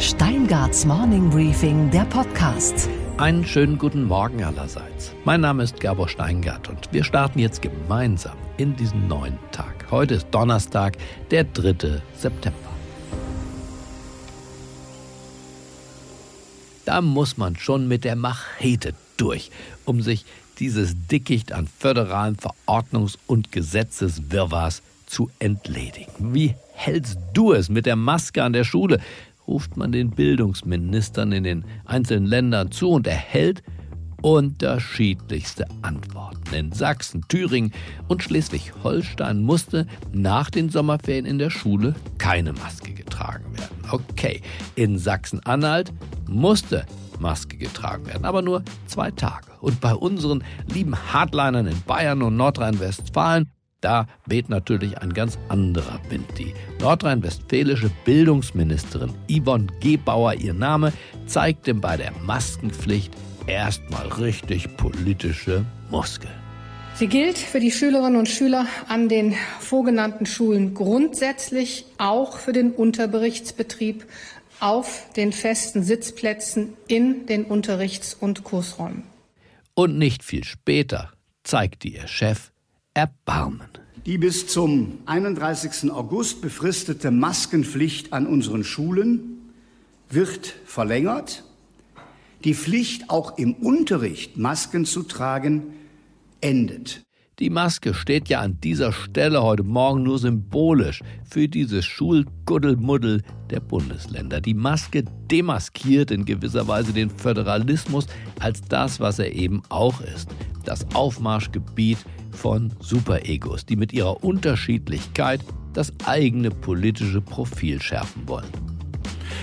Steingarts Morning Briefing, der Podcast. Einen schönen guten Morgen allerseits. Mein Name ist Gabor Steingart und wir starten jetzt gemeinsam in diesen neuen Tag. Heute ist Donnerstag, der 3. September. Da muss man schon mit der Machete durch, um sich dieses Dickicht an föderalen Verordnungs- und Gesetzeswirrwarrs zu entledigen. Wie hältst du es mit der Maske an der Schule? Ruft man den Bildungsministern in den einzelnen Ländern zu und erhält unterschiedlichste Antworten. In Sachsen, Thüringen und Schleswig-Holstein musste nach den Sommerferien in der Schule keine Maske getragen werden. Okay, in Sachsen-Anhalt musste Maske getragen werden, aber nur zwei Tage. Und bei unseren lieben Hardlinern in Bayern und Nordrhein-Westfalen da weht natürlich ein ganz anderer Wind. Die nordrhein-westfälische Bildungsministerin Yvonne Gebauer, ihr Name, zeigte bei der Maskenpflicht erstmal richtig politische Muskeln. Sie gilt für die Schülerinnen und Schüler an den vorgenannten Schulen grundsätzlich auch für den Unterberichtsbetrieb auf den festen Sitzplätzen in den Unterrichts- und Kursräumen. Und nicht viel später zeigte ihr Chef Erbarmen. Die bis zum 31. August befristete Maskenpflicht an unseren Schulen wird verlängert. Die Pflicht, auch im Unterricht Masken zu tragen, endet. Die Maske steht ja an dieser Stelle heute Morgen nur symbolisch für dieses Schulguddelmuddel der Bundesländer. Die Maske demaskiert in gewisser Weise den Föderalismus als das, was er eben auch ist. Das Aufmarschgebiet von Superegos, die mit ihrer Unterschiedlichkeit das eigene politische Profil schärfen wollen.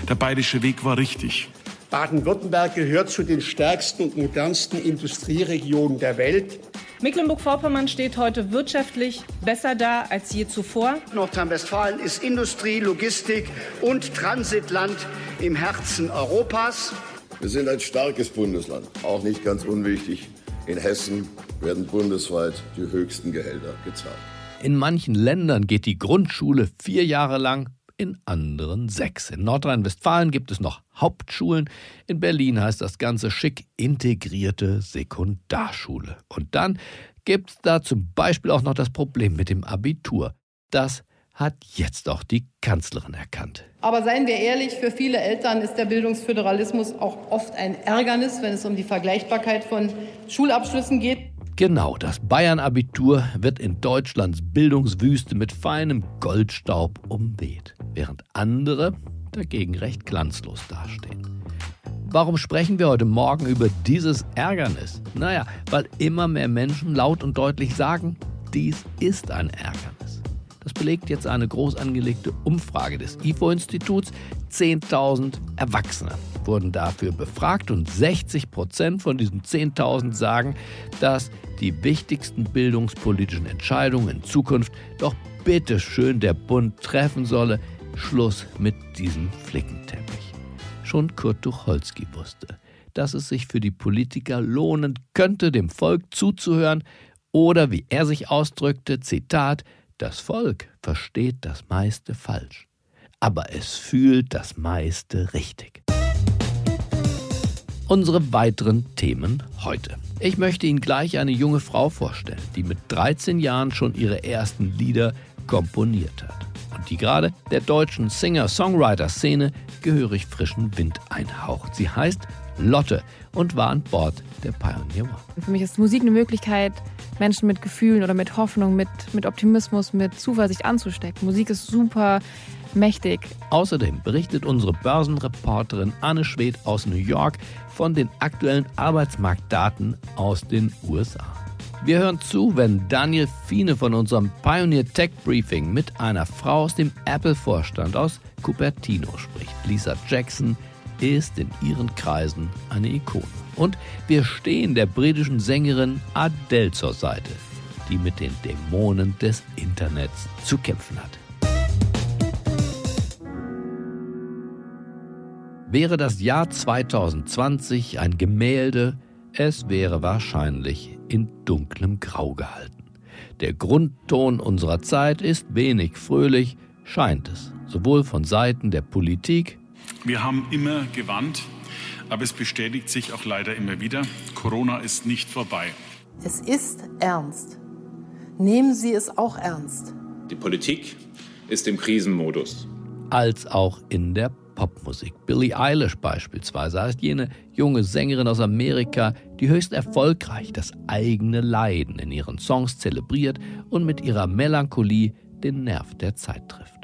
Der bayerische Weg war richtig. Baden-Württemberg gehört zu den stärksten und modernsten Industrieregionen der Welt. Mecklenburg-Vorpommern steht heute wirtschaftlich besser da als je zuvor. Nordrhein-Westfalen ist Industrie, Logistik und Transitland im Herzen Europas. Wir sind ein starkes Bundesland, auch nicht ganz unwichtig. In Hessen werden bundesweit die höchsten Gehälter gezahlt. In manchen Ländern geht die Grundschule vier Jahre lang, in anderen sechs. In Nordrhein-Westfalen gibt es noch Hauptschulen. In Berlin heißt das Ganze schick integrierte Sekundarschule. Und dann gibt es da zum Beispiel auch noch das Problem mit dem Abitur. Das hat jetzt auch die Kanzlerin erkannt. Aber seien wir ehrlich, für viele Eltern ist der Bildungsföderalismus auch oft ein Ärgernis, wenn es um die Vergleichbarkeit von Schulabschlüssen geht. Genau, das Bayern-Abitur wird in Deutschlands Bildungswüste mit feinem Goldstaub umweht, während andere dagegen recht glanzlos dastehen. Warum sprechen wir heute Morgen über dieses Ärgernis? Naja, weil immer mehr Menschen laut und deutlich sagen, dies ist ein Ärgernis. Das belegt jetzt eine groß angelegte Umfrage des IFO-Instituts. 10.000 Erwachsene wurden dafür befragt und 60 Prozent von diesen 10.000 sagen, dass die wichtigsten bildungspolitischen Entscheidungen in Zukunft doch bitte schön der Bund treffen solle. Schluss mit diesem Flickenteppich. Schon Kurt Tucholsky wusste, dass es sich für die Politiker lohnen könnte, dem Volk zuzuhören oder, wie er sich ausdrückte, Zitat, das Volk versteht das meiste falsch, aber es fühlt das meiste richtig. Unsere weiteren Themen heute. Ich möchte Ihnen gleich eine junge Frau vorstellen, die mit 13 Jahren schon ihre ersten Lieder komponiert hat und die gerade der deutschen Singer-Songwriter-Szene gehörig frischen Wind einhaucht. Sie heißt Lotte und war an Bord der Pioneer One. Für mich ist Musik eine Möglichkeit, Menschen mit Gefühlen oder mit Hoffnung, mit, mit Optimismus, mit Zuversicht anzustecken. Musik ist super mächtig. Außerdem berichtet unsere Börsenreporterin Anne Schwed aus New York von den aktuellen Arbeitsmarktdaten aus den USA. Wir hören zu, wenn Daniel Fiene von unserem Pioneer Tech Briefing mit einer Frau aus dem Apple-Vorstand aus Cupertino spricht. Lisa Jackson ist in ihren Kreisen eine Ikone. Und wir stehen der britischen Sängerin Adele zur Seite, die mit den Dämonen des Internets zu kämpfen hat. Wäre das Jahr 2020 ein Gemälde, es wäre wahrscheinlich in dunklem Grau gehalten. Der Grundton unserer Zeit ist wenig fröhlich, scheint es, sowohl von Seiten der Politik Wir haben immer gewarnt, aber es bestätigt sich auch leider immer wieder, Corona ist nicht vorbei. Es ist ernst. Nehmen Sie es auch ernst. Die Politik ist im Krisenmodus. Als auch in der Popmusik. Billie Eilish beispielsweise heißt jene junge Sängerin aus Amerika, die höchst erfolgreich das eigene Leiden in ihren Songs zelebriert und mit ihrer Melancholie den Nerv der Zeit trifft.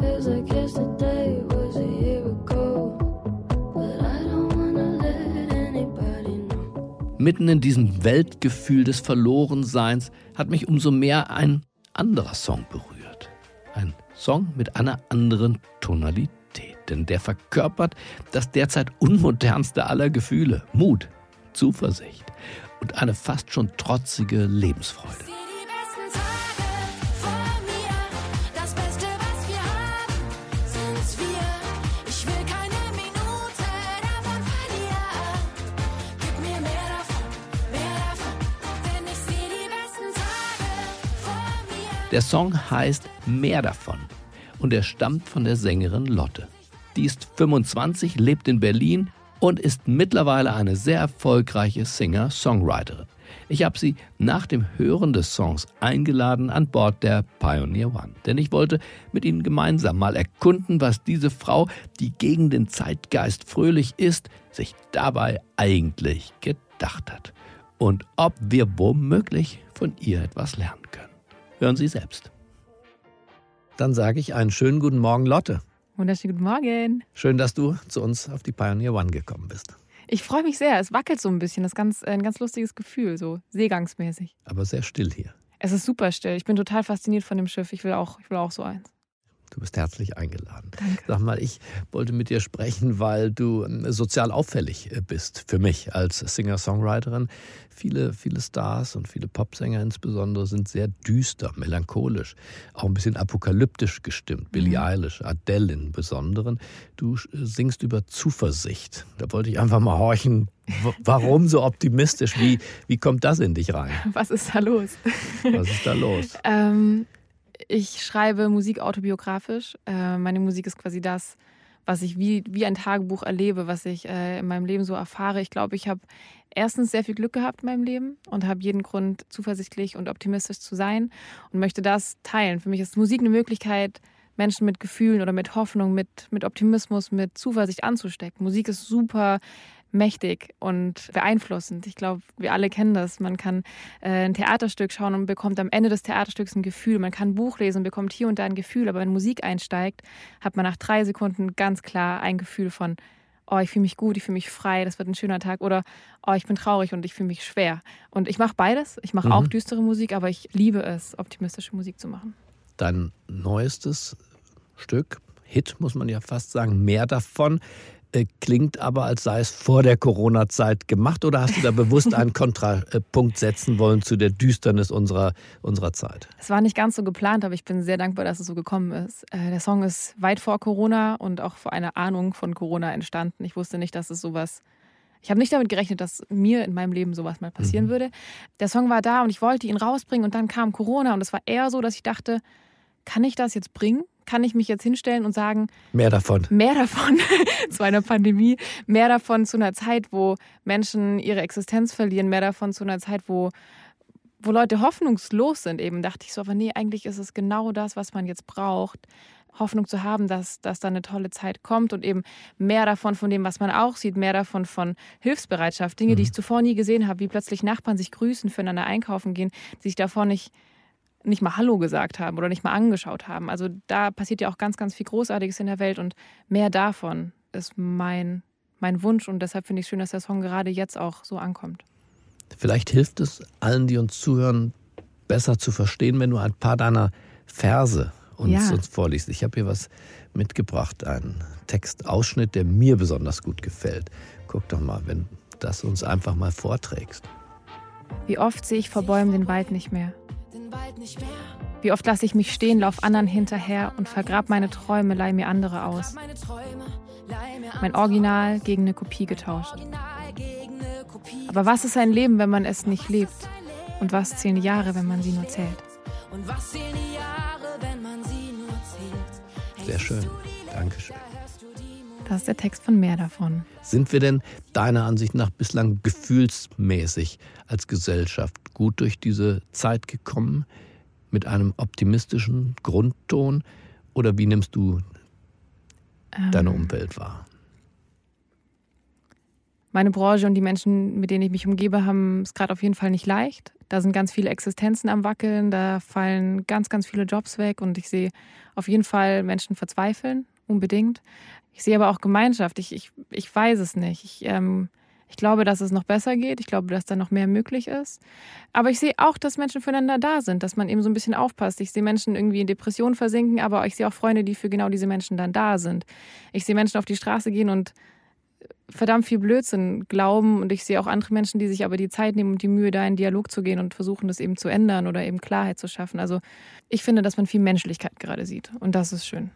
feels like yesterday Mitten in diesem Weltgefühl des Verlorenseins hat mich umso mehr ein anderer Song berührt. Ein Song mit einer anderen Tonalität, denn der verkörpert das derzeit unmodernste aller Gefühle, Mut, Zuversicht und eine fast schon trotzige Lebensfreude. Der Song heißt Mehr davon und er stammt von der Sängerin Lotte. Die ist 25, lebt in Berlin und ist mittlerweile eine sehr erfolgreiche Singer-Songwriterin. Ich habe sie nach dem Hören des Songs eingeladen an Bord der Pioneer One. Denn ich wollte mit ihnen gemeinsam mal erkunden, was diese Frau, die gegen den Zeitgeist fröhlich ist, sich dabei eigentlich gedacht hat. Und ob wir womöglich von ihr etwas lernen können. Hören Sie selbst. Dann sage ich einen schönen guten Morgen, Lotte. Wunderschönen guten Morgen. Schön, dass du zu uns auf die Pioneer One gekommen bist. Ich freue mich sehr. Es wackelt so ein bisschen. Das ist ganz, ein ganz lustiges Gefühl, so seegangsmäßig. Aber sehr still hier. Es ist super still. Ich bin total fasziniert von dem Schiff. Ich will auch, ich will auch so eins. Du bist herzlich eingeladen. Danke. Sag mal, ich wollte mit dir sprechen, weil du ähm, sozial auffällig äh, bist für mich als Singer-Songwriterin. Viele, viele Stars und viele Popsänger insbesondere sind sehr düster, melancholisch, auch ein bisschen apokalyptisch gestimmt. Mhm. Billie Eilish, Adele im Besonderen. Du äh, singst über Zuversicht. Da wollte ich einfach mal horchen, warum so optimistisch? Wie, wie kommt das in dich rein? Was ist da los? Was ist da los? ähm, ich schreibe Musik autobiografisch. Äh, meine Musik ist quasi das, was ich wie, wie ein Tagebuch erlebe, was ich äh, in meinem Leben so erfahre. Ich glaube, ich habe erstens sehr viel Glück gehabt in meinem Leben und habe jeden Grund, zuversichtlich und optimistisch zu sein und möchte das teilen. Für mich ist Musik eine Möglichkeit, Menschen mit Gefühlen oder mit Hoffnung, mit, mit Optimismus, mit Zuversicht anzustecken. Musik ist super mächtig und beeinflussend. Ich glaube, wir alle kennen das. Man kann äh, ein Theaterstück schauen und bekommt am Ende des Theaterstücks ein Gefühl. Man kann ein Buch lesen und bekommt hier und da ein Gefühl. Aber wenn Musik einsteigt, hat man nach drei Sekunden ganz klar ein Gefühl von, oh, ich fühle mich gut, ich fühle mich frei, das wird ein schöner Tag. Oder, oh, ich bin traurig und ich fühle mich schwer. Und ich mache beides. Ich mache mhm. auch düstere Musik, aber ich liebe es, optimistische Musik zu machen. Dein neuestes Stück, Hit muss man ja fast sagen, mehr davon, klingt aber, als sei es vor der Corona-Zeit gemacht. Oder hast du da bewusst einen Kontrapunkt setzen wollen zu der Düsternis unserer, unserer Zeit? Es war nicht ganz so geplant, aber ich bin sehr dankbar, dass es so gekommen ist. Äh, der Song ist weit vor Corona und auch vor einer Ahnung von Corona entstanden. Ich wusste nicht, dass es sowas ich habe nicht damit gerechnet, dass mir in meinem Leben sowas mal passieren mhm. würde. Der Song war da und ich wollte ihn rausbringen und dann kam Corona und es war eher so, dass ich dachte, kann ich das jetzt bringen? Kann ich mich jetzt hinstellen und sagen, mehr davon. Mehr davon zu einer Pandemie, mehr davon zu einer Zeit, wo Menschen ihre Existenz verlieren, mehr davon zu einer Zeit, wo, wo Leute hoffnungslos sind. Eben dachte ich so, aber nee, eigentlich ist es genau das, was man jetzt braucht. Hoffnung zu haben, dass, dass da eine tolle Zeit kommt und eben mehr davon von dem, was man auch sieht, mehr davon von Hilfsbereitschaft. Dinge, mhm. die ich zuvor nie gesehen habe, wie plötzlich Nachbarn sich grüßen, füreinander einkaufen gehen, die sich davor nicht nicht mal Hallo gesagt haben oder nicht mal angeschaut haben. Also da passiert ja auch ganz, ganz viel Großartiges in der Welt und mehr davon ist mein, mein Wunsch und deshalb finde ich es schön, dass der Song gerade jetzt auch so ankommt. Vielleicht hilft es allen, die uns zuhören, besser zu verstehen, wenn du ein paar deiner Verse uns, ja. uns vorliest. Ich habe hier was mitgebracht, einen Textausschnitt, der mir besonders gut gefällt. Guck doch mal, wenn das uns einfach mal vorträgst. Wie oft sehe ich vor Bäumen den Wald nicht mehr. Wie oft lasse ich mich stehen, lauf anderen hinterher und vergrab meine Träume, leih mir andere aus. Mein Original gegen eine Kopie getauscht. Aber was ist ein Leben, wenn man es nicht lebt? Und was zählen die Jahre, wenn man sie nur zählt? Und was zählen die Jahre, wenn man sie nur zählt? Sehr schön. Dankeschön. Das ist der Text von mehr davon. Sind wir denn deiner Ansicht nach bislang gefühlsmäßig als Gesellschaft gut durch diese Zeit gekommen? Mit einem optimistischen Grundton? Oder wie nimmst du deine Ähm. Umwelt wahr? Meine Branche und die Menschen, mit denen ich mich umgebe, haben es gerade auf jeden Fall nicht leicht. Da sind ganz viele Existenzen am Wackeln, da fallen ganz, ganz viele Jobs weg und ich sehe auf jeden Fall Menschen verzweifeln, unbedingt. Ich sehe aber auch Gemeinschaft. Ich, ich, ich weiß es nicht. Ich, ähm, ich glaube, dass es noch besser geht. Ich glaube, dass da noch mehr möglich ist. Aber ich sehe auch, dass Menschen füreinander da sind, dass man eben so ein bisschen aufpasst. Ich sehe Menschen irgendwie in Depressionen versinken, aber ich sehe auch Freunde, die für genau diese Menschen dann da sind. Ich sehe Menschen auf die Straße gehen und verdammt viel Blödsinn glauben und ich sehe auch andere Menschen, die sich aber die Zeit nehmen und die Mühe, da in Dialog zu gehen und versuchen, das eben zu ändern oder eben Klarheit zu schaffen. Also ich finde, dass man viel Menschlichkeit gerade sieht und das ist schön.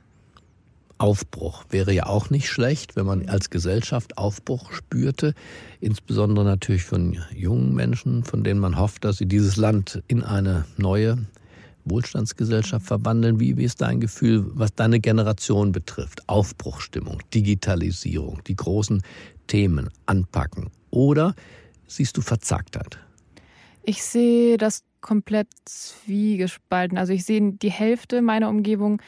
Aufbruch wäre ja auch nicht schlecht, wenn man als Gesellschaft Aufbruch spürte, insbesondere natürlich von jungen Menschen, von denen man hofft, dass sie dieses Land in eine neue Wohlstandsgesellschaft verwandeln. Wie, ist dein Gefühl, was deine Generation betrifft? Aufbruchstimmung, Digitalisierung, die großen Themen anpacken. Oder siehst du Verzagtheit? Ich sehe das komplett zwiegespalten. Also ich sehe die Hälfte meiner Umgebung,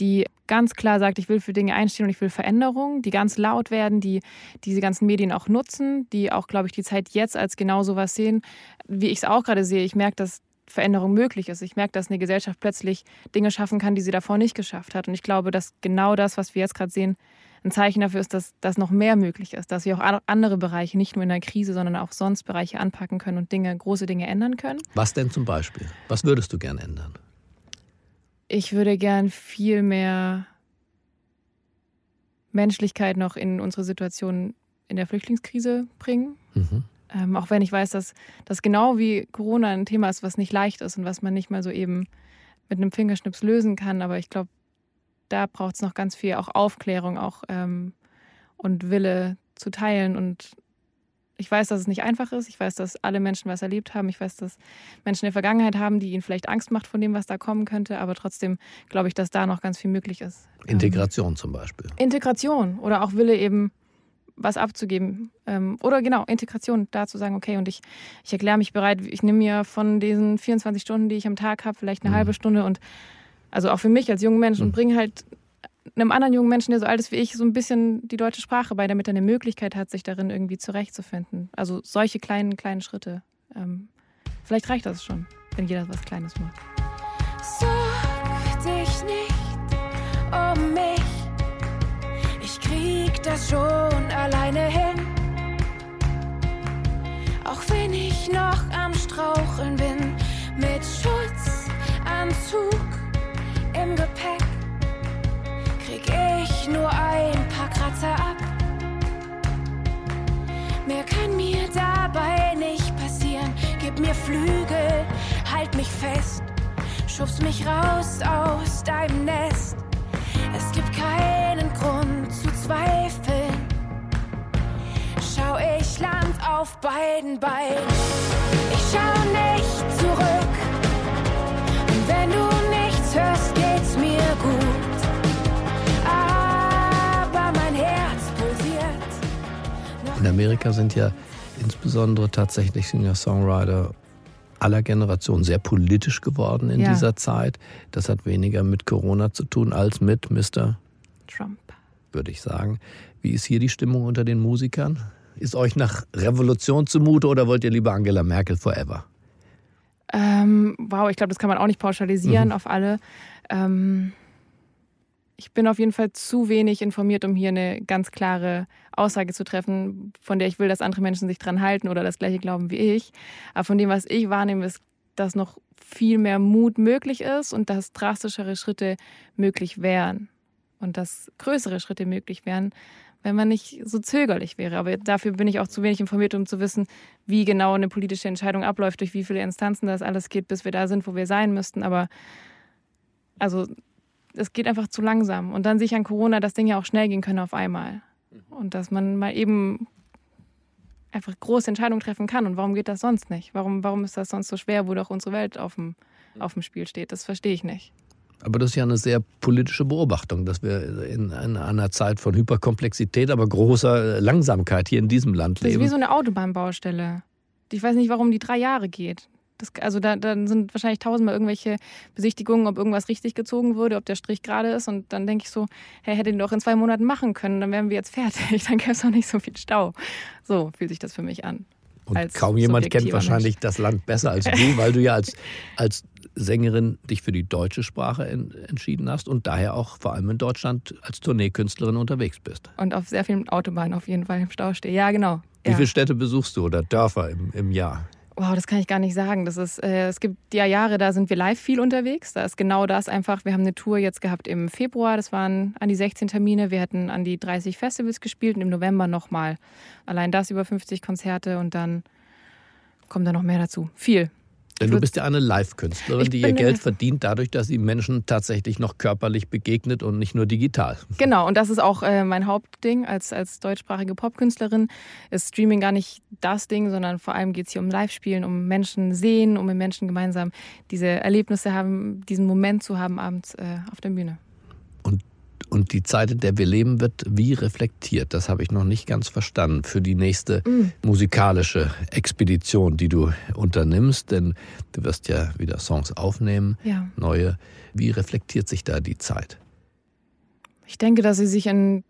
die ganz klar sagt, ich will für Dinge einstehen und ich will Veränderungen, die ganz laut werden, die diese ganzen Medien auch nutzen, die auch, glaube ich, die Zeit jetzt als genau sowas sehen, wie ich es auch gerade sehe. Ich merke, dass Veränderung möglich ist. Ich merke, dass eine Gesellschaft plötzlich Dinge schaffen kann, die sie davor nicht geschafft hat. Und ich glaube, dass genau das, was wir jetzt gerade sehen, ein Zeichen dafür ist, dass, dass noch mehr möglich ist, dass wir auch andere Bereiche, nicht nur in der Krise, sondern auch sonst Bereiche anpacken können und Dinge, große Dinge ändern können. Was denn zum Beispiel? Was würdest du gern ändern? Ich würde gern viel mehr Menschlichkeit noch in unsere Situation in der Flüchtlingskrise bringen. Mhm. Ähm, auch wenn ich weiß, dass das genau wie Corona ein Thema ist, was nicht leicht ist und was man nicht mal so eben mit einem Fingerschnips lösen kann. Aber ich glaube, da braucht es noch ganz viel auch Aufklärung auch ähm, und Wille zu teilen. Und ich weiß, dass es nicht einfach ist. Ich weiß, dass alle Menschen was erlebt haben. Ich weiß, dass Menschen in der Vergangenheit haben, die ihnen vielleicht Angst macht von dem, was da kommen könnte. Aber trotzdem glaube ich, dass da noch ganz viel möglich ist. Integration zum Beispiel. Integration oder auch Wille eben was abzugeben. Ähm, oder genau, Integration, da zu sagen, okay, und ich, ich erkläre mich bereit, ich nehme mir von diesen 24 Stunden, die ich am Tag habe, vielleicht eine Mhm. halbe Stunde und also auch für mich als jungen Mensch und bringe halt einem anderen jungen Menschen, der so alt ist wie ich, so ein bisschen die deutsche Sprache bei, damit er eine Möglichkeit hat, sich darin irgendwie zurechtzufinden. Also solche kleinen, kleinen Schritte. Ähm, vielleicht reicht das schon, wenn jeder was Kleines macht. Sorg dich nicht um mich. Ich krieg das schon alleine hin. Auch wenn ich noch am Straucheln bin, mit Schutzanzug im Gepäck, krieg ich nur ein paar Kratzer ab. Mehr kann mir dabei nicht passieren. Gib mir Flügel, halt mich fest, schubst mich raus aus deinem Nest. Es gibt keinen Grund zu zweifeln. Schau, ich land auf beiden Beinen. Ich schau nicht zurück. Und wenn du nichts hörst, In Amerika sind ja insbesondere tatsächlich Singer-Songwriter aller Generationen sehr politisch geworden in Ja. dieser Zeit. Das hat weniger mit Corona zu tun als mit Mr. Trump. würde ich sagen. Wie ist hier die Stimmung unter den Musikern? Ist euch nach Revolution zumute oder wollt ihr lieber Angela Merkel forever? Ähm, wow, ich glaube, das kann man auch nicht pauschalisieren Mhm. auf alle. Ähm, ich bin auf jeden Fall zu wenig informiert, um hier eine ganz klare Aussage zu treffen, von der ich will, dass andere Menschen sich dran halten oder das gleiche glauben wie ich. Aber von dem, was ich wahrnehme, ist, dass noch viel mehr Mut möglich ist und dass drastischere Schritte möglich wären. Und dass größere Schritte möglich wären, wenn man nicht so zögerlich wäre. Aber dafür bin ich auch zu wenig informiert, um zu wissen, wie genau eine politische Entscheidung abläuft, durch wie viele Instanzen das alles geht, bis wir da sind, wo wir sein müssten. Aber also es geht einfach zu langsam. Und dann sehe ich an Corona, dass Dinge auch schnell gehen können auf einmal. Und dass man mal eben einfach große Entscheidungen treffen kann. Und warum geht das sonst nicht? Warum, warum ist das sonst so schwer, wo doch unsere Welt auf dem, auf dem Spiel steht? Das verstehe ich nicht. Aber das ist ja eine sehr politische Beobachtung, dass wir in einer Zeit von Hyperkomplexität, aber großer Langsamkeit hier in diesem Land leben. Das ist wie so eine Autobahnbaustelle. Ich weiß nicht, warum die drei Jahre geht. Das, also da, da sind wahrscheinlich tausendmal irgendwelche Besichtigungen, ob irgendwas richtig gezogen wurde, ob der Strich gerade ist. Und dann denke ich so, hey, hätte den doch in zwei Monaten machen können, dann wären wir jetzt fertig. Dann gäbe es auch nicht so viel Stau. So fühlt sich das für mich an. Und kaum jemand kennt wahrscheinlich Mensch. das Land besser als du, weil du ja als, als Sängerin dich für die deutsche Sprache en, entschieden hast und daher auch vor allem in Deutschland als Tourneekünstlerin unterwegs bist. Und auf sehr vielen Autobahnen auf jeden Fall im Stau stehe. Ja, genau. Wie ja. viele Städte besuchst du oder Dörfer im, im Jahr? Wow, das kann ich gar nicht sagen. Das ist, äh, es gibt ja Jahre, da sind wir live viel unterwegs. Da ist genau das einfach. Wir haben eine Tour jetzt gehabt im Februar. Das waren an die 16 Termine. Wir hätten an die 30 Festivals gespielt und im November nochmal. Allein das über 50 Konzerte und dann kommt da noch mehr dazu. Viel. Denn du bist ja eine Live-Künstlerin, die ihr Geld verdient dadurch, dass sie Menschen tatsächlich noch körperlich begegnet und nicht nur digital. Genau, und das ist auch äh, mein Hauptding als, als deutschsprachige Popkünstlerin. Ist Streaming gar nicht das Ding, sondern vor allem geht es hier um Live-Spielen, um Menschen sehen, um mit Menschen gemeinsam diese Erlebnisse haben, diesen Moment zu haben abends äh, auf der Bühne. Und die Zeit, in der wir leben, wird wie reflektiert. Das habe ich noch nicht ganz verstanden für die nächste mm. musikalische Expedition, die du unternimmst. Denn du wirst ja wieder Songs aufnehmen, ja. neue. Wie reflektiert sich da die Zeit? Ich denke, dass sie sich in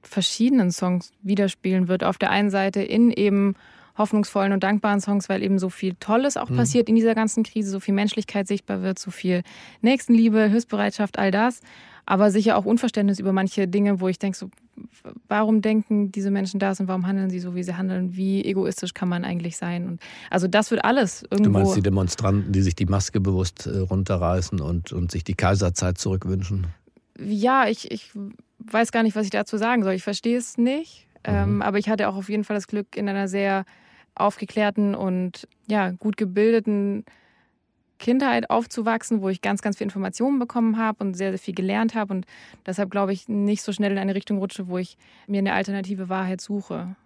verschiedenen Songs widerspiegeln wird. Auf der einen Seite in eben hoffnungsvollen und dankbaren Songs, weil eben so viel Tolles auch mhm. passiert in dieser ganzen Krise, so viel Menschlichkeit sichtbar wird, so viel Nächstenliebe, Hilfsbereitschaft, all das aber sicher auch Unverständnis über manche Dinge, wo ich denke, so, warum denken diese Menschen das und warum handeln sie so, wie sie handeln? Wie egoistisch kann man eigentlich sein? Und also das wird alles irgendwo. Du meinst die Demonstranten, die sich die Maske bewusst äh, runterreißen und, und sich die Kaiserzeit zurückwünschen? Ja, ich, ich weiß gar nicht, was ich dazu sagen soll. Ich verstehe es nicht. Mhm. Ähm, aber ich hatte auch auf jeden Fall das Glück, in einer sehr aufgeklärten und ja, gut gebildeten Kindheit aufzuwachsen, wo ich ganz, ganz viel Informationen bekommen habe und sehr, sehr viel gelernt habe und deshalb glaube ich nicht so schnell in eine Richtung rutsche, wo ich mir eine alternative Wahrheit suche.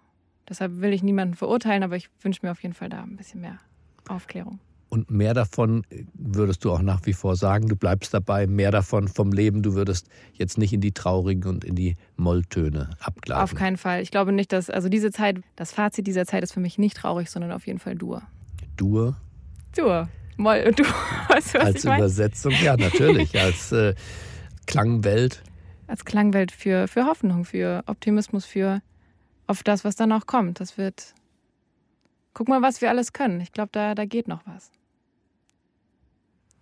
Deshalb will ich niemanden verurteilen, aber ich wünsche mir auf jeden Fall da ein bisschen mehr Aufklärung. Und mehr davon würdest du auch nach wie vor sagen, du bleibst dabei, mehr davon vom Leben, du würdest jetzt nicht in die traurigen und in die Molltöne abgleiten. Auf keinen Fall. Ich glaube nicht, dass, also diese Zeit, das Fazit dieser Zeit ist für mich nicht traurig, sondern auf jeden Fall Dur. Dur? Dur. Moll, du weißt, was Als Übersetzung, ja, natürlich. als äh, Klangwelt. Als Klangwelt für, für Hoffnung, für Optimismus, für auf das, was dann auch kommt. Das wird. Guck mal, was wir alles können. Ich glaube, da, da geht noch was.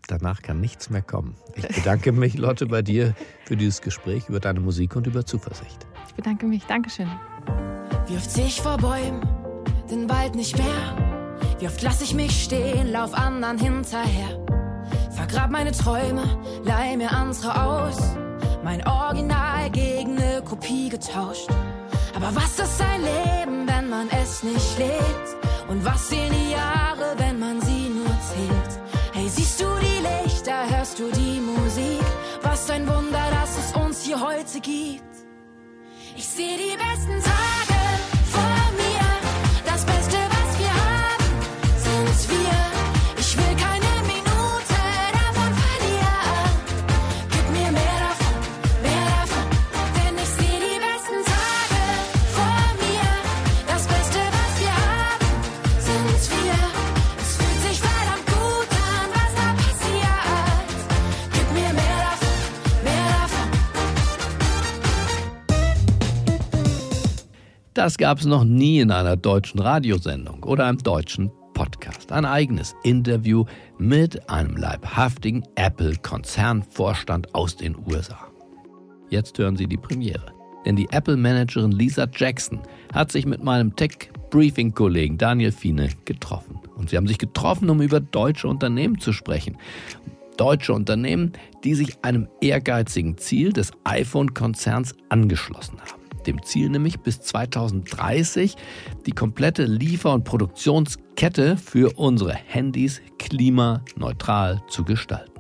Danach kann nichts mehr kommen. Ich bedanke mich, Lotte, bei dir für dieses Gespräch über deine Musik und über Zuversicht. Ich bedanke mich. Dankeschön. Wirft sich vor Bäumen, den Wald nicht mehr wie oft lass ich mich stehen, lauf anderen hinterher. Vergrab meine Träume, leih mir andere aus. Mein Original gegen ne Kopie getauscht. Aber was ist ein Leben, wenn man es nicht lebt? Und was sehen die Jahre, wenn man sie nur zählt? Hey, siehst du die Lichter, hörst du die Musik? Was ein Wunder, dass es uns hier heute gibt. Ich seh die besten Tage Das gab es noch nie in einer deutschen Radiosendung oder einem deutschen Podcast. Ein eigenes Interview mit einem leibhaftigen Apple-Konzernvorstand aus den USA. Jetzt hören Sie die Premiere. Denn die Apple-Managerin Lisa Jackson hat sich mit meinem Tech-Briefing-Kollegen Daniel Fiene getroffen. Und sie haben sich getroffen, um über deutsche Unternehmen zu sprechen. Deutsche Unternehmen, die sich einem ehrgeizigen Ziel des iPhone-Konzerns angeschlossen haben dem Ziel nämlich bis 2030 die komplette Liefer- und Produktionskette für unsere Handys klimaneutral zu gestalten.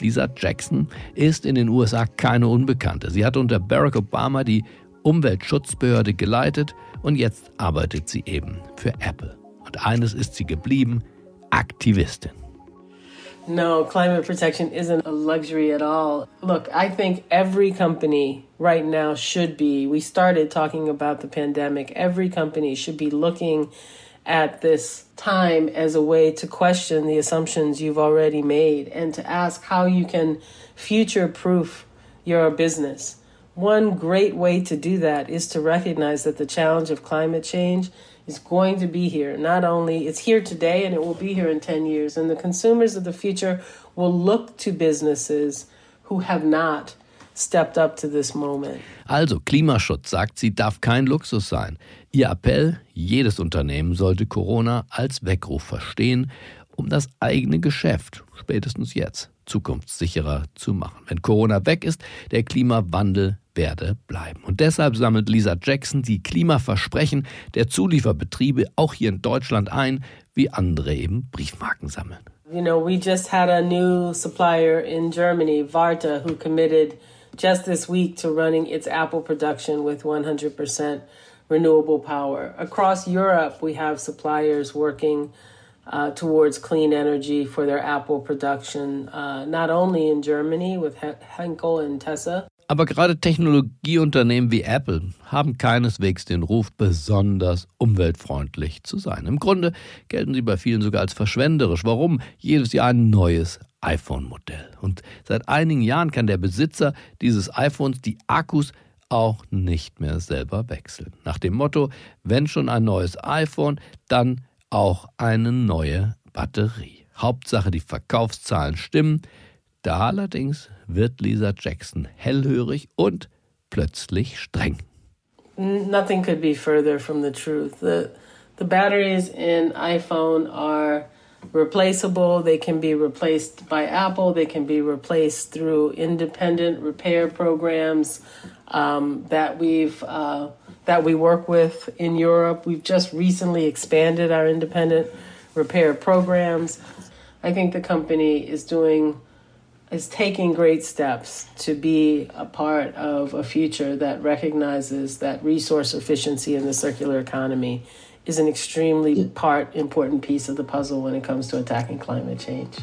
Lisa Jackson ist in den USA keine Unbekannte. Sie hat unter Barack Obama die Umweltschutzbehörde geleitet Und jetzt arbeitet sie eben für Apple. Und eines ist sie geblieben, Aktivistin. No, climate protection isn't a luxury at all. Look, I think every company right now should be. We started talking about the pandemic. Every company should be looking at this time as a way to question the assumptions you've already made and to ask how you can future proof your business. One great way to do that is to recognize that the challenge of climate change is going to be here. Not only it's here today and it will be here in 10 years and the consumers of the future will look to businesses who have not stepped up to this moment. Also Klimaschutz, sagt sie, darf kein Luxus sein. Ihr Appell, jedes Unternehmen sollte Corona als Weckruf verstehen, um das eigene Geschäft, spätestens jetzt, zukunftssicherer zu machen. Wenn Corona weg ist, der Klimawandel werde bleiben. Und deshalb sammelt Lisa Jackson die Klimaversprechen der Zulieferbetriebe auch hier in Deutschland ein, wie andere eben Briefmarken sammeln. You know, we just had a new supplier in Germany, Varta, who committed just this week to running its Apple production with 100% renewable power. Across Europe, we have suppliers working uh, towards clean energy for their Apple production, uh, not only in Germany with Henkel and Tessa. Aber gerade Technologieunternehmen wie Apple haben keineswegs den Ruf, besonders umweltfreundlich zu sein. Im Grunde gelten sie bei vielen sogar als verschwenderisch. Warum? Jedes Jahr ein neues iPhone-Modell. Und seit einigen Jahren kann der Besitzer dieses iPhones die Akkus auch nicht mehr selber wechseln. Nach dem Motto, wenn schon ein neues iPhone, dann auch eine neue Batterie. Hauptsache die Verkaufszahlen stimmen. Da allerdings wird Lisa Jackson hellhörig und plötzlich streng. Nothing could be further from the truth. The, the batteries in iPhone are replaceable. They can be replaced by Apple. They can be replaced through independent repair programs um, that we've uh, that we work with in Europe. We've just recently expanded our independent repair programs. I think the company is doing is taking great steps to be a part of a future that recognizes that resource efficiency in the circular economy is an extremely part important piece of the puzzle when it comes to attacking climate change.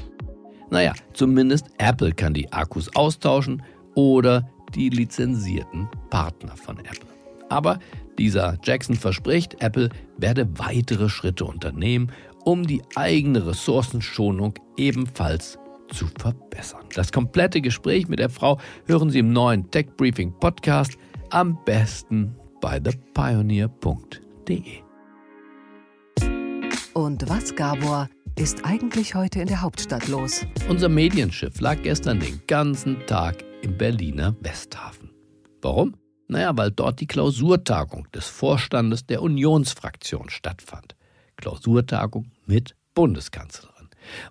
Naja, zumindest Apple kann die Akkus austauschen oder die lizenzierten Partner von Apple. Aber dieser Jackson verspricht, Apple werde weitere Schritte unternehmen, um die eigene Ressourcenschonung ebenfalls zu verbessern. Das komplette Gespräch mit der Frau hören Sie im neuen Tech Briefing Podcast, am besten bei thepioneer.de. Und was, Gabor, ist eigentlich heute in der Hauptstadt los? Unser Medienschiff lag gestern den ganzen Tag im Berliner Westhafen. Warum? Naja, weil dort die Klausurtagung des Vorstandes der Unionsfraktion stattfand. Klausurtagung mit Bundeskanzlerin.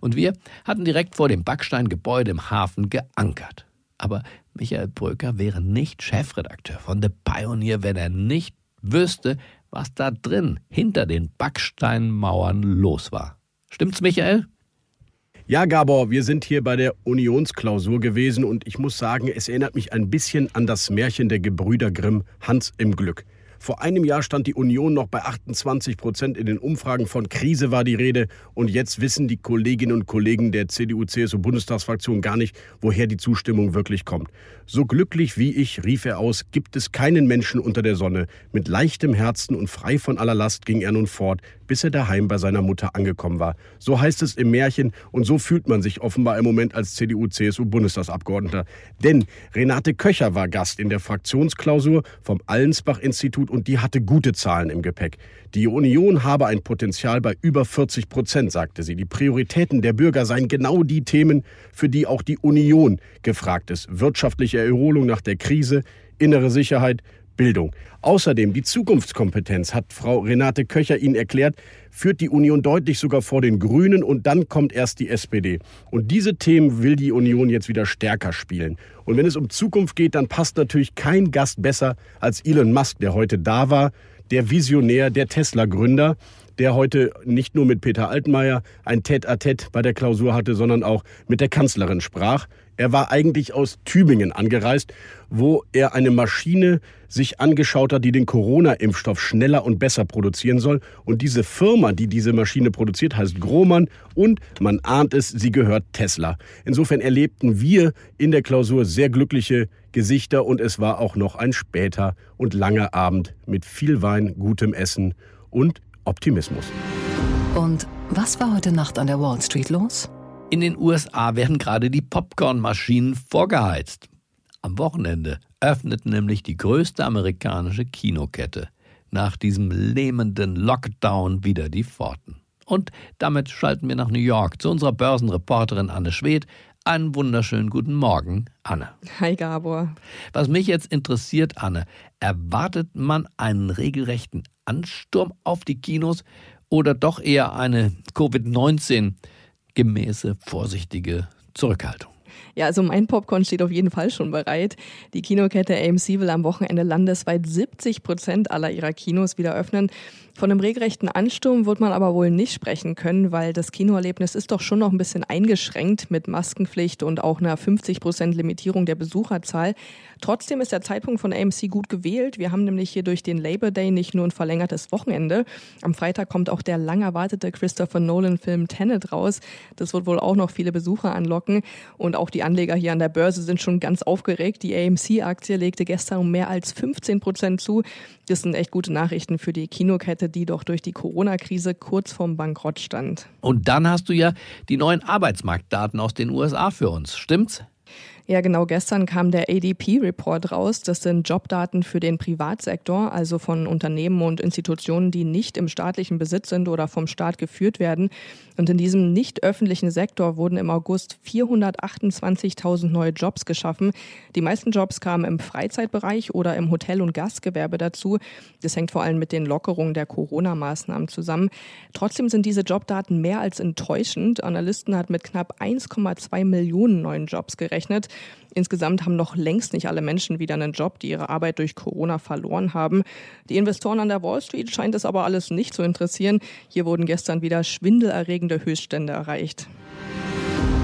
Und wir hatten direkt vor dem Backsteingebäude im Hafen geankert. Aber Michael Bröker wäre nicht Chefredakteur von The Pioneer, wenn er nicht wüsste, was da drin hinter den Backsteinmauern los war. Stimmt's, Michael? Ja, Gabor, wir sind hier bei der Unionsklausur gewesen und ich muss sagen, es erinnert mich ein bisschen an das Märchen der Gebrüder Grimm Hans im Glück. Vor einem Jahr stand die Union noch bei 28 Prozent in den Umfragen. Von Krise war die Rede. Und jetzt wissen die Kolleginnen und Kollegen der CDU-CSU-Bundestagsfraktion gar nicht, woher die Zustimmung wirklich kommt. So glücklich wie ich, rief er aus, gibt es keinen Menschen unter der Sonne. Mit leichtem Herzen und frei von aller Last ging er nun fort, bis er daheim bei seiner Mutter angekommen war. So heißt es im Märchen und so fühlt man sich offenbar im Moment als CDU-CSU-Bundestagsabgeordneter. Denn Renate Köcher war Gast in der Fraktionsklausur vom Allensbach-Institut und die hatte gute Zahlen im Gepäck. Die Union habe ein Potenzial bei über 40 Prozent, sagte sie. Die Prioritäten der Bürger seien genau die Themen, für die auch die Union gefragt ist. Wirtschaftliche Erholung nach der Krise, innere Sicherheit, Bildung. Außerdem die Zukunftskompetenz, hat Frau Renate Köcher Ihnen erklärt, führt die Union deutlich sogar vor den Grünen und dann kommt erst die SPD. Und diese Themen will die Union jetzt wieder stärker spielen. Und wenn es um Zukunft geht, dann passt natürlich kein Gast besser als Elon Musk, der heute da war. der Visionär, der Tesla-Gründer, der heute nicht nur mit Peter Altmaier ein Tête-à-Tête bei der Klausur hatte, sondern auch mit der Kanzlerin sprach. Er war eigentlich aus Tübingen angereist, wo er eine Maschine sich angeschaut hat, die den Corona-Impfstoff schneller und besser produzieren soll. Und diese Firma, die diese Maschine produziert, heißt Grohmann und man ahnt es, sie gehört Tesla. Insofern erlebten wir in der Klausur sehr glückliche Gesichter und es war auch noch ein später und langer Abend mit viel Wein, gutem Essen und Optimismus. Und was war heute Nacht an der Wall Street los? In den USA werden gerade die Popcornmaschinen vorgeheizt. Am Wochenende öffnet nämlich die größte amerikanische Kinokette nach diesem lähmenden Lockdown wieder die Pforten. Und damit schalten wir nach New York zu unserer Börsenreporterin Anne Schwedt. Einen wunderschönen guten Morgen, Anne. Hi Gabor. Was mich jetzt interessiert, Anne, erwartet man einen regelrechten Ansturm auf die Kinos oder doch eher eine Covid-19 gemäße vorsichtige Zurückhaltung? Ja, also mein Popcorn steht auf jeden Fall schon bereit. Die Kinokette AMC will am Wochenende landesweit 70 Prozent aller ihrer Kinos wieder öffnen. Von einem regelrechten Ansturm wird man aber wohl nicht sprechen können, weil das Kinoerlebnis ist doch schon noch ein bisschen eingeschränkt mit Maskenpflicht und auch einer 50 Prozent Limitierung der Besucherzahl. Trotzdem ist der Zeitpunkt von AMC gut gewählt. Wir haben nämlich hier durch den Labor Day nicht nur ein verlängertes Wochenende. Am Freitag kommt auch der lang erwartete Christopher Nolan-Film Tenet raus. Das wird wohl auch noch viele Besucher anlocken. Und auch die Anleger hier an der Börse sind schon ganz aufgeregt. Die AMC-Aktie legte gestern um mehr als 15 Prozent zu. Das sind echt gute Nachrichten für die Kinokette, die doch durch die Corona-Krise kurz vorm Bankrott stand. Und dann hast du ja die neuen Arbeitsmarktdaten aus den USA für uns, stimmt's? Ja, genau. Gestern kam der ADP-Report raus. Das sind Jobdaten für den Privatsektor, also von Unternehmen und Institutionen, die nicht im staatlichen Besitz sind oder vom Staat geführt werden. Und in diesem nicht öffentlichen Sektor wurden im August 428.000 neue Jobs geschaffen. Die meisten Jobs kamen im Freizeitbereich oder im Hotel- und Gastgewerbe dazu. Das hängt vor allem mit den Lockerungen der Corona-Maßnahmen zusammen. Trotzdem sind diese Jobdaten mehr als enttäuschend. Analysten hat mit knapp 1,2 Millionen neuen Jobs gerechnet. Insgesamt haben noch längst nicht alle Menschen wieder einen Job, die ihre Arbeit durch Corona verloren haben. Die Investoren an der Wall Street scheint es aber alles nicht zu interessieren. Hier wurden gestern wieder schwindelerregende Höchststände erreicht.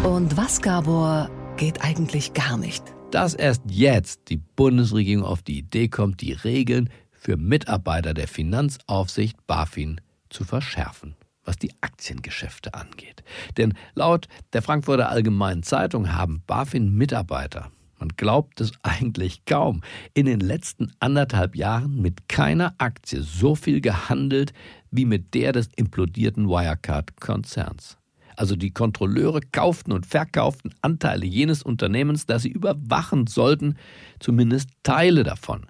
Und was, Gabor, geht eigentlich gar nicht? Dass erst jetzt die Bundesregierung auf die Idee kommt, die Regeln für Mitarbeiter der Finanzaufsicht BaFin zu verschärfen was die Aktiengeschäfte angeht. Denn laut der Frankfurter Allgemeinen Zeitung haben BaFin-Mitarbeiter, man glaubt es eigentlich kaum, in den letzten anderthalb Jahren mit keiner Aktie so viel gehandelt wie mit der des implodierten Wirecard-Konzerns. Also die Kontrolleure kauften und verkauften Anteile jenes Unternehmens, das sie überwachen sollten, zumindest Teile davon.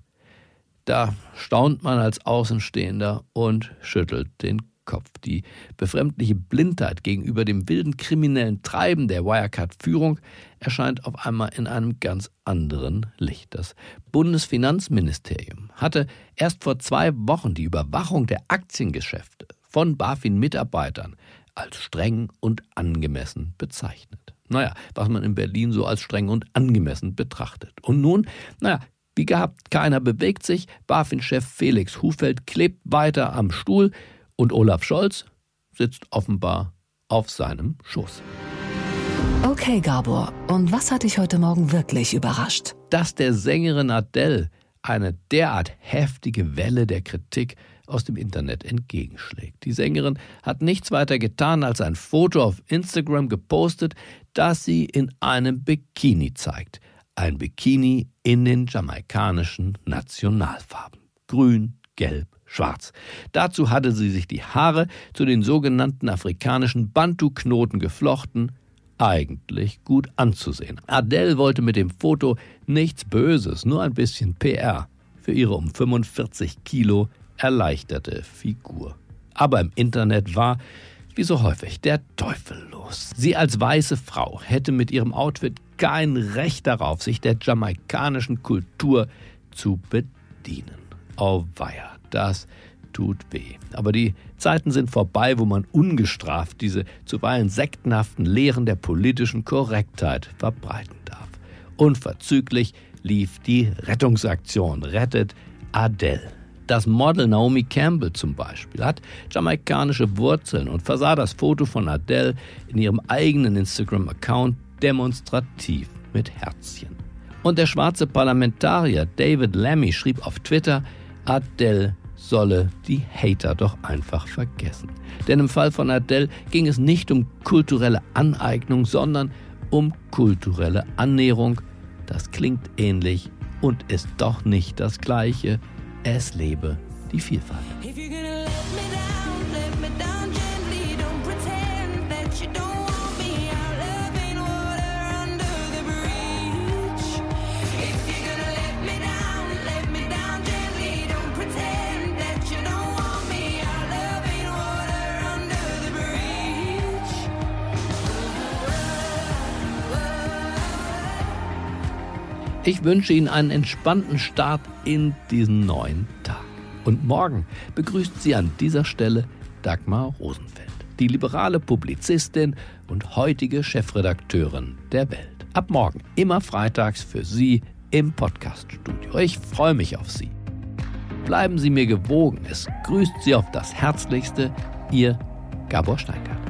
Da staunt man als Außenstehender und schüttelt den Kopf. Die befremdliche Blindheit gegenüber dem wilden kriminellen Treiben der Wirecard-Führung erscheint auf einmal in einem ganz anderen Licht. Das Bundesfinanzministerium hatte erst vor zwei Wochen die Überwachung der Aktiengeschäfte von BaFin-Mitarbeitern als streng und angemessen bezeichnet. Naja, was man in Berlin so als streng und angemessen betrachtet. Und nun, naja, wie gehabt, keiner bewegt sich. BaFin-Chef Felix Hufeld klebt weiter am Stuhl. Und Olaf Scholz sitzt offenbar auf seinem Schoß. Okay, Gabor, und was hat dich heute Morgen wirklich überrascht? Dass der Sängerin Adele eine derart heftige Welle der Kritik aus dem Internet entgegenschlägt. Die Sängerin hat nichts weiter getan, als ein Foto auf Instagram gepostet, das sie in einem Bikini zeigt. Ein Bikini in den jamaikanischen Nationalfarben. Grün, gelb, schwarz. Dazu hatte sie sich die Haare zu den sogenannten afrikanischen Bantu-Knoten geflochten, eigentlich gut anzusehen. Adele wollte mit dem Foto nichts Böses, nur ein bisschen PR für ihre um 45 Kilo erleichterte Figur. Aber im Internet war, wie so häufig, der Teufel los. Sie als weiße Frau hätte mit ihrem Outfit kein Recht darauf, sich der jamaikanischen Kultur zu bedienen. Auweia, das tut weh. Aber die Zeiten sind vorbei, wo man ungestraft diese zuweilen sektenhaften Lehren der politischen Korrektheit verbreiten darf. Unverzüglich lief die Rettungsaktion Rettet Adele. Das Model Naomi Campbell zum Beispiel hat jamaikanische Wurzeln und versah das Foto von Adele in ihrem eigenen Instagram-Account demonstrativ mit Herzchen. Und der schwarze Parlamentarier David Lammy schrieb auf Twitter, Adele solle die Hater doch einfach vergessen. Denn im Fall von Adele ging es nicht um kulturelle Aneignung, sondern um kulturelle Annäherung. Das klingt ähnlich und ist doch nicht das gleiche. Es lebe die Vielfalt. Ich wünsche Ihnen einen entspannten Start in diesen neuen Tag. Und morgen begrüßt Sie an dieser Stelle Dagmar Rosenfeld, die liberale Publizistin und heutige Chefredakteurin der Welt. Ab morgen, immer freitags für Sie im Podcaststudio. Ich freue mich auf Sie. Bleiben Sie mir gewogen. Es grüßt Sie auf das Herzlichste, Ihr Gabor Steingart.